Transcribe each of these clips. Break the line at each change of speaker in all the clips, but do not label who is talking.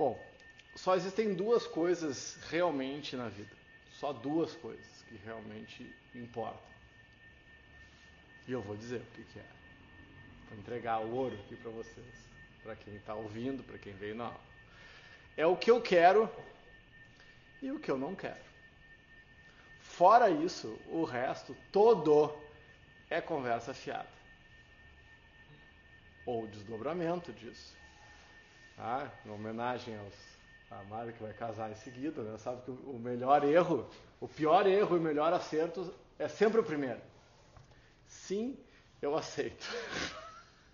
Bom, só existem duas coisas realmente na vida. Só duas coisas que realmente importam. E eu vou dizer o que, que é. Vou entregar o ouro aqui para vocês, para quem está ouvindo, para quem veio na aula. É o que eu quero e o que eu não quero. Fora isso, o resto todo é conversa fiada. Ou desdobramento disso. Tá? Em homenagem aos, a Mari que vai casar em seguida, né? sabe que o melhor erro, o pior erro e o melhor acerto é sempre o primeiro. Sim, eu aceito.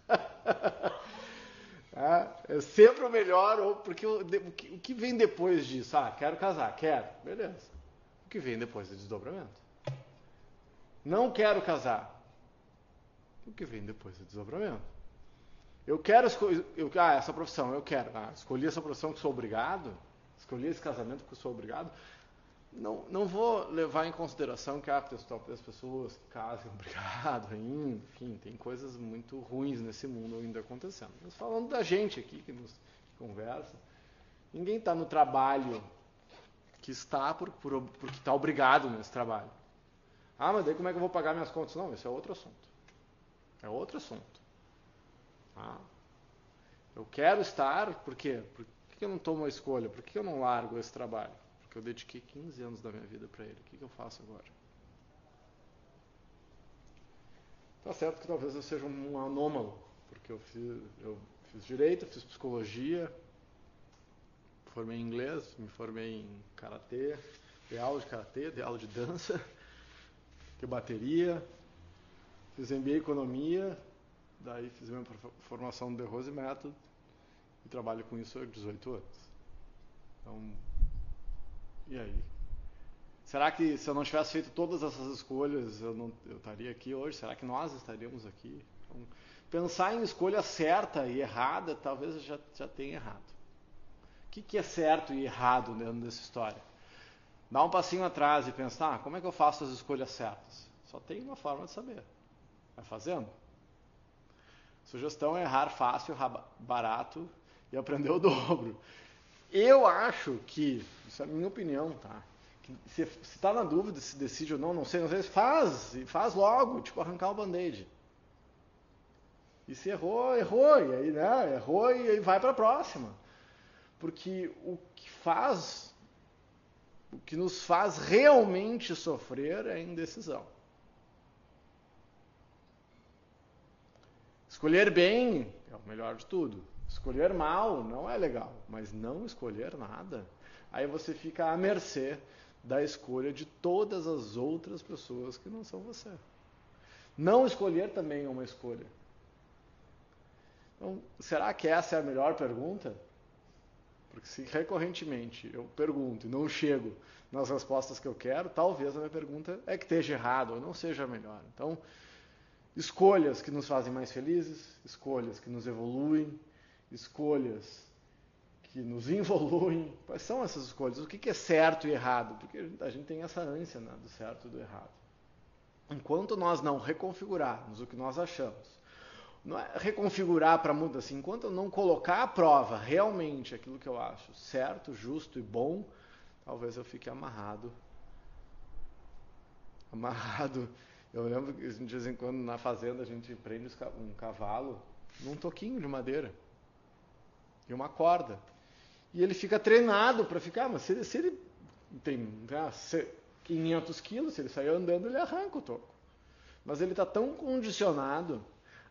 é sempre o melhor, porque o, o que vem depois disso? Ah, quero casar, quero, beleza. O que vem depois é desdobramento. Não quero casar. O que vem depois é desdobramento. Eu quero escolher. Ah, essa profissão, eu quero. Ah, escolhi essa profissão que sou obrigado. Escolhi esse casamento que sou obrigado. Não, não vou levar em consideração que ah, as pessoas casam obrigado ainda. Enfim, tem coisas muito ruins nesse mundo ainda acontecendo. Mas falando da gente aqui que nos conversa, ninguém está no trabalho que está por, por, porque está obrigado nesse trabalho. Ah, mas daí como é que eu vou pagar minhas contas? Não, esse é outro assunto. É outro assunto. Ah, eu quero estar, por quê? Por que eu não tomo a escolha? Por que eu não largo esse trabalho? Porque eu dediquei 15 anos da minha vida para ele. O que, que eu faço agora? Tá certo que talvez eu seja um anômalo, porque eu fiz, eu fiz direito, fiz psicologia, formei em inglês, me formei em karatê, dei aula de karatê, dei aula de dança, que bateria, fiz MBA em economia, daí fiz minha formação no The Rose Method e trabalho com isso há 18 anos. Então, e aí? Será que se eu não tivesse feito todas essas escolhas, eu, não, eu estaria aqui hoje? Será que nós estaríamos aqui? Então, pensar em escolha certa e errada, talvez eu já, já tenha errado que, que é certo e errado dentro dessa história? Dá um passinho atrás e pensar, ah, como é que eu faço as escolhas certas? Só tem uma forma de saber. Vai fazendo. Sugestão é errar fácil, barato e aprender o dobro. Eu acho que, isso é a minha opinião, tá? Se está na dúvida se decide ou não, não sei, não sei, faz, faz logo, tipo arrancar o band-aid. E se errou, errou, e aí, né, errou e aí vai para a próxima. Porque o que faz, o que nos faz realmente sofrer é a indecisão. Escolher bem é o melhor de tudo. Escolher mal não é legal, mas não escolher nada, aí você fica à mercê da escolha de todas as outras pessoas que não são você. Não escolher também é uma escolha. Então, será que essa é a melhor pergunta? Porque se recorrentemente eu pergunto e não chego nas respostas que eu quero, talvez a minha pergunta é que esteja errado ou não seja melhor. Então, escolhas que nos fazem mais felizes, escolhas que nos evoluem, escolhas que nos involuem. Quais são essas escolhas? O que é certo e errado? Porque a gente tem essa ânsia né, do certo e do errado. Enquanto nós não reconfigurarmos o que nós achamos, não é reconfigurar para mudar assim, enquanto eu não colocar à prova realmente aquilo que eu acho certo, justo e bom, talvez eu fique amarrado. Amarrado. Eu lembro que de vez em quando na fazenda a gente prende um cavalo num toquinho de madeira e uma corda. E ele fica treinado para ficar, mas se ele, se ele tem ah, 500 quilos, se ele sair andando, ele arranca o toco. Mas ele está tão condicionado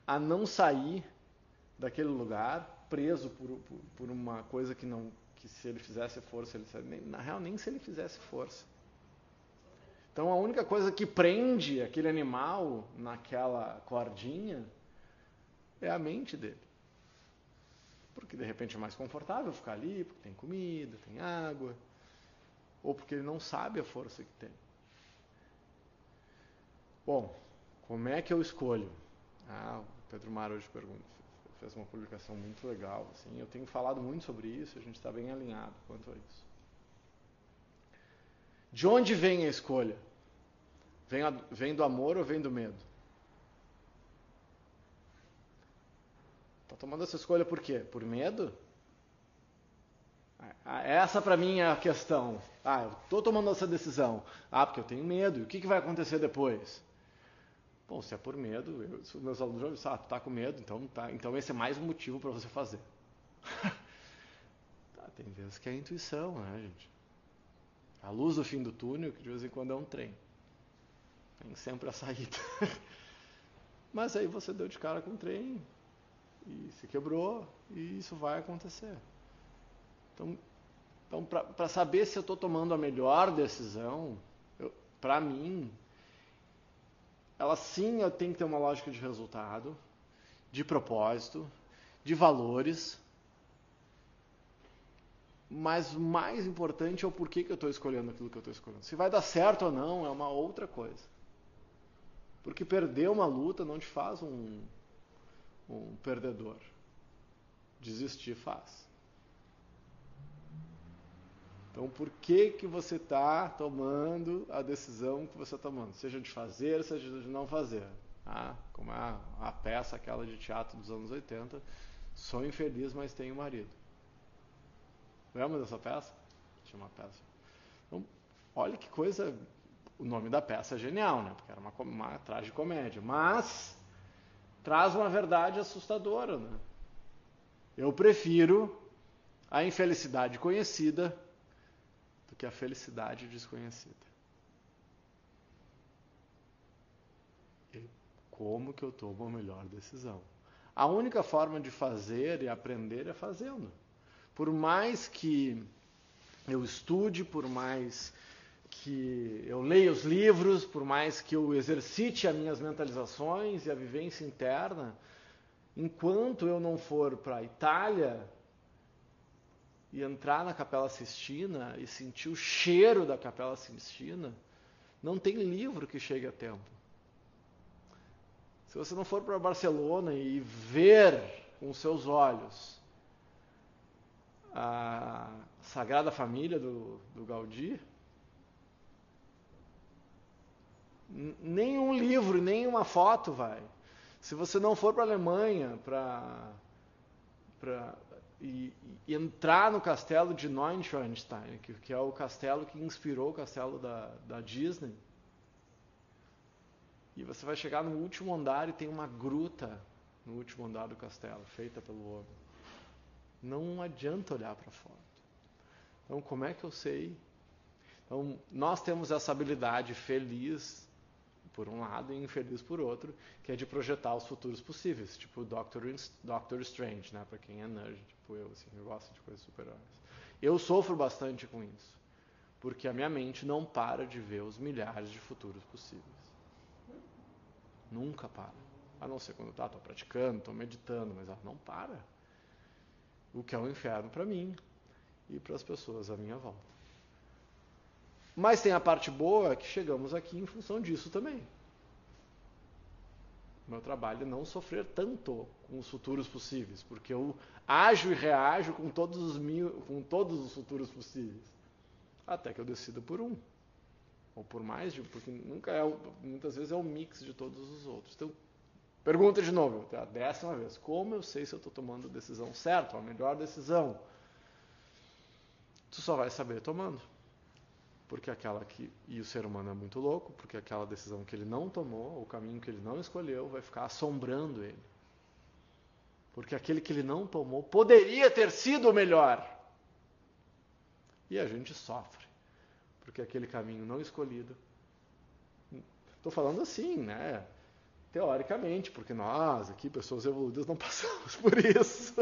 a não sair daquele lugar preso por, por, por, uma coisa que não que se ele fizesse força ele na real nem se ele fizesse força então a única coisa que prende aquele animal naquela cordinha é a mente dele porque de repente é mais confortável ficar ali porque tem comida tem água ou porque ele não sabe a força que tem bom como é que eu escolho ah, Pedro Mar hoje pergunta, fez uma publicação muito legal. Assim, eu tenho falado muito sobre isso, a gente está bem alinhado quanto a isso. De onde vem a escolha? Vem, a, vem do amor ou vem do medo? Está tomando essa escolha por quê? Por medo? Ah, essa para mim é a questão. Ah, eu estou tomando essa decisão. Ah, porque eu tenho medo. E o que, que vai acontecer depois? Bom, se é por medo, eu, meus alunos já dizem, ah, tu tá com medo, então, tá, então esse é mais um motivo para você fazer. tá, tem vezes que é a intuição, né, gente? A luz do fim do túnel, que de vez em quando é um trem. Tem sempre a saída. Mas aí você deu de cara com o trem e se quebrou e isso vai acontecer. Então, então para saber se eu estou tomando a melhor decisão, para mim, ela sim tenho que ter uma lógica de resultado, de propósito, de valores. Mas o mais importante é o porquê que eu estou escolhendo aquilo que eu estou escolhendo. Se vai dar certo ou não é uma outra coisa. Porque perder uma luta não te faz um, um perdedor. Desistir faz. Então, por que, que você está tomando a decisão que você está tomando? Seja de fazer, seja de não fazer. Ah, como é a, a peça aquela de teatro dos anos 80, sou infeliz, mas tenho marido. Lembra dessa peça? Chama peça. Então, olha que coisa o nome da peça é genial, né? Porque era uma, uma tragicomédia. Mas traz uma verdade assustadora, né? Eu prefiro a infelicidade conhecida do que a felicidade desconhecida. Como que eu tomo a melhor decisão? A única forma de fazer e aprender é fazendo. Por mais que eu estude, por mais que eu leia os livros, por mais que eu exercite as minhas mentalizações e a vivência interna, enquanto eu não for para a Itália e entrar na Capela Sistina e sentir o cheiro da Capela Sistina, não tem livro que chegue a tempo. Se você não for para Barcelona e ver com seus olhos a Sagrada Família do, do Gaudí, nenhum livro, nenhuma foto vai. Se você não for para a Alemanha para e, e, entrar no castelo de Neuschwanstein, que, que, é o castelo que inspirou o castelo da, da Disney, e você vai chegar no último andar e tem uma gruta no último andar do castelo, feita pelo homem. Não adianta olhar para fora. Então, como é que eu sei? Então, nós temos essa habilidade feliz por um lado e infeliz por outro, que é de projetar os futuros possíveis, tipo Doctor, Doctor Strange, né, para quem é nerd, tipo eu, assim, eu gosto de coisas super-heróis. Eu sofro bastante com isso, porque a minha mente não para de ver os milhares de futuros possíveis. Nunca para. A não ser quando tá, estou praticando, estou meditando, mas ela não para. O que é um inferno para mim e para as pessoas à minha volta. Mas tem a parte boa que chegamos aqui em função disso também. Meu trabalho é não sofrer tanto com os futuros possíveis, porque eu ajo e reajo com todos os mil, com todos os futuros possíveis, até que eu decida por um ou por mais de um, porque nunca é, muitas vezes é um mix de todos os outros. Então, pergunta de novo, a décima vez, como eu sei se eu estou tomando a decisão certa, a melhor decisão? Tu só vai saber tomando porque aquela que e o ser humano é muito louco, porque aquela decisão que ele não tomou, o caminho que ele não escolheu, vai ficar assombrando ele. Porque aquele que ele não tomou poderia ter sido o melhor. E a gente sofre, porque aquele caminho não escolhido. Estou falando assim, né? Teoricamente, porque nós, aqui, pessoas evoluídas, não passamos por isso.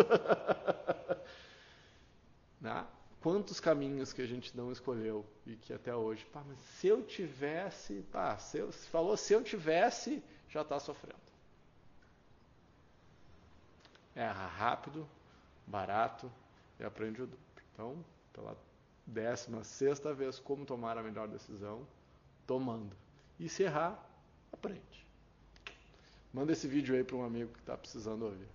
né? quantos caminhos que a gente não escolheu e que até hoje, pá, mas se eu tivesse, pá, se eu, falou se eu tivesse, já está sofrendo. Erra rápido, barato e aprende o dobro. Então, pela décima sexta vez, como tomar a melhor decisão? Tomando. E se errar, aprende. Manda esse vídeo aí para um amigo que está precisando ouvir.